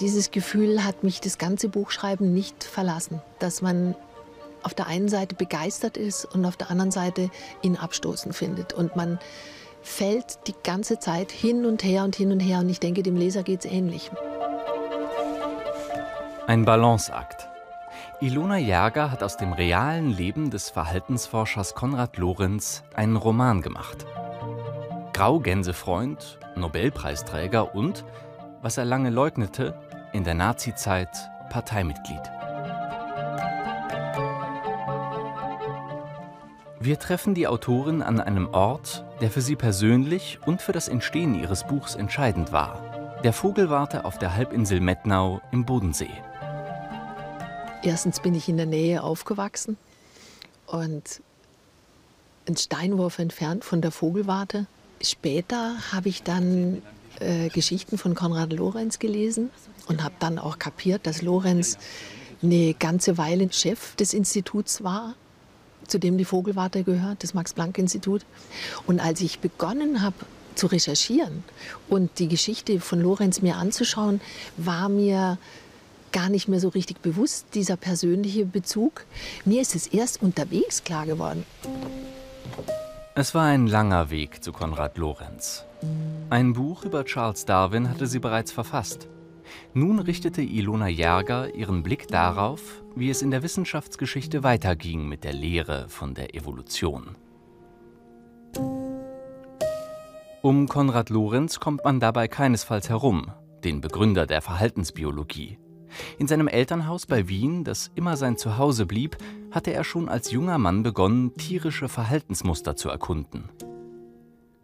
Dieses Gefühl hat mich das ganze Buchschreiben nicht verlassen, dass man auf der einen Seite begeistert ist und auf der anderen Seite ihn abstoßen findet. Und man fällt die ganze Zeit hin und her und hin und her. Und ich denke, dem Leser geht es ähnlich. Ein Balanceakt. Ilona Jager hat aus dem realen Leben des Verhaltensforschers Konrad Lorenz einen Roman gemacht. Graugänsefreund, Nobelpreisträger und, was er lange leugnete, in der Nazizeit Parteimitglied. Wir treffen die Autorin an einem Ort, der für sie persönlich und für das Entstehen ihres Buchs entscheidend war. Der Vogelwarte auf der Halbinsel Mettnau im Bodensee. Erstens bin ich in der Nähe aufgewachsen und ein Steinwurf entfernt von der Vogelwarte. Später habe ich dann äh, Geschichten von Konrad Lorenz gelesen und habe dann auch kapiert, dass Lorenz eine ganze Weile Chef des Instituts war zu dem die Vogelwarte gehört, das Max-Planck-Institut. Und als ich begonnen habe zu recherchieren und die Geschichte von Lorenz mir anzuschauen, war mir gar nicht mehr so richtig bewusst, dieser persönliche Bezug. Mir ist es erst unterwegs klar geworden. Es war ein langer Weg zu Konrad Lorenz. Ein Buch über Charles Darwin hatte sie bereits verfasst. Nun richtete Ilona Jäger ihren Blick darauf, wie es in der Wissenschaftsgeschichte weiterging mit der Lehre von der Evolution. Um Konrad Lorenz kommt man dabei keinesfalls herum, den Begründer der Verhaltensbiologie. In seinem Elternhaus bei Wien, das immer sein Zuhause blieb, hatte er schon als junger Mann begonnen, tierische Verhaltensmuster zu erkunden.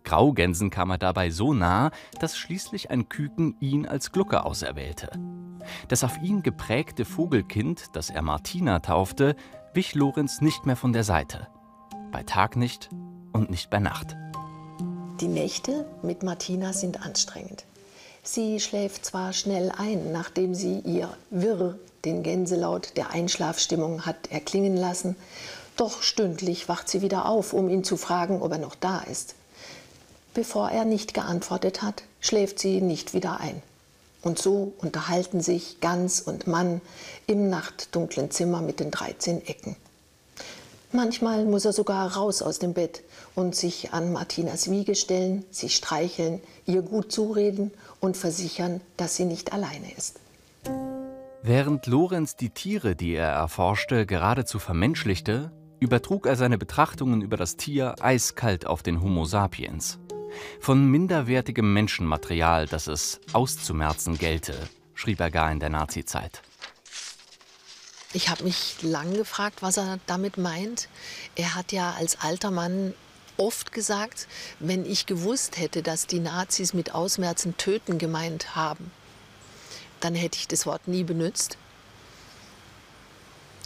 Graugänsen kam er dabei so nah, dass schließlich ein Küken ihn als Glucke auserwählte. Das auf ihn geprägte Vogelkind, das er Martina taufte, wich Lorenz nicht mehr von der Seite. Bei Tag nicht und nicht bei Nacht. Die Nächte mit Martina sind anstrengend. Sie schläft zwar schnell ein, nachdem sie ihr Wirr, den Gänselaut der Einschlafstimmung hat erklingen lassen, doch stündlich wacht sie wieder auf, um ihn zu fragen, ob er noch da ist. Bevor er nicht geantwortet hat, schläft sie nicht wieder ein. Und so unterhalten sich Gans und Mann im nachtdunklen Zimmer mit den 13 Ecken. Manchmal muss er sogar raus aus dem Bett und sich an Martinas Wiege stellen, sie streicheln, ihr gut zureden und versichern, dass sie nicht alleine ist. Während Lorenz die Tiere, die er erforschte, geradezu vermenschlichte, übertrug er seine Betrachtungen über das Tier eiskalt auf den Homo sapiens. Von minderwertigem Menschenmaterial, das es auszumerzen gelte, schrieb er gar in der Nazizeit. Ich habe mich lang gefragt, was er damit meint. Er hat ja als alter Mann oft gesagt, wenn ich gewusst hätte, dass die Nazis mit Ausmerzen töten gemeint haben, dann hätte ich das Wort nie benutzt.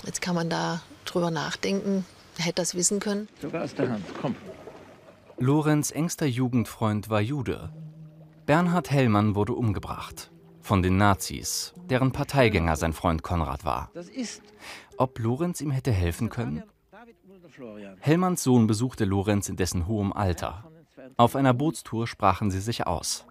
Jetzt kann man da drüber nachdenken, hätte das wissen können. Sogar aus der Hand, komm. Lorenz engster Jugendfreund war Jude. Bernhard Hellmann wurde umgebracht. Von den Nazis, deren Parteigänger sein Freund Konrad war. Ob Lorenz ihm hätte helfen können? Hellmanns Sohn besuchte Lorenz in dessen hohem Alter. Auf einer Bootstour sprachen sie sich aus.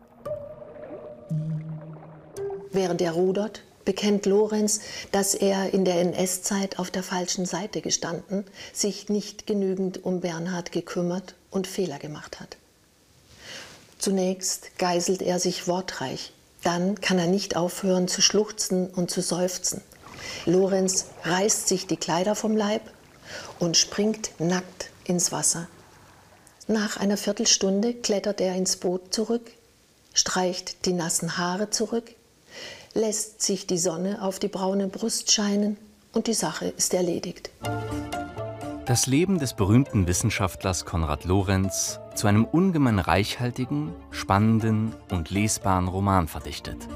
Während er rudert, bekennt Lorenz, dass er in der NS-Zeit auf der falschen Seite gestanden, sich nicht genügend um Bernhard gekümmert und Fehler gemacht hat. Zunächst geißelt er sich wortreich, dann kann er nicht aufhören zu schluchzen und zu seufzen. Lorenz reißt sich die Kleider vom Leib und springt nackt ins Wasser. Nach einer Viertelstunde klettert er ins Boot zurück, streicht die nassen Haare zurück, lässt sich die Sonne auf die braune Brust scheinen und die Sache ist erledigt. Das Leben des berühmten Wissenschaftlers Konrad Lorenz zu einem ungemein reichhaltigen, spannenden und lesbaren Roman verdichtet.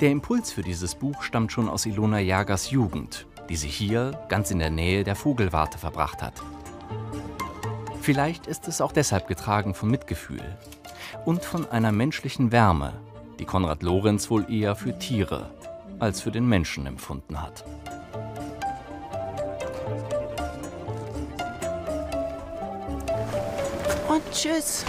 Der Impuls für dieses Buch stammt schon aus Ilona Jagers Jugend, die sie hier ganz in der Nähe der Vogelwarte verbracht hat. Vielleicht ist es auch deshalb getragen von Mitgefühl und von einer menschlichen Wärme, die Konrad Lorenz wohl eher für Tiere als für den Menschen empfunden hat. Tschüss.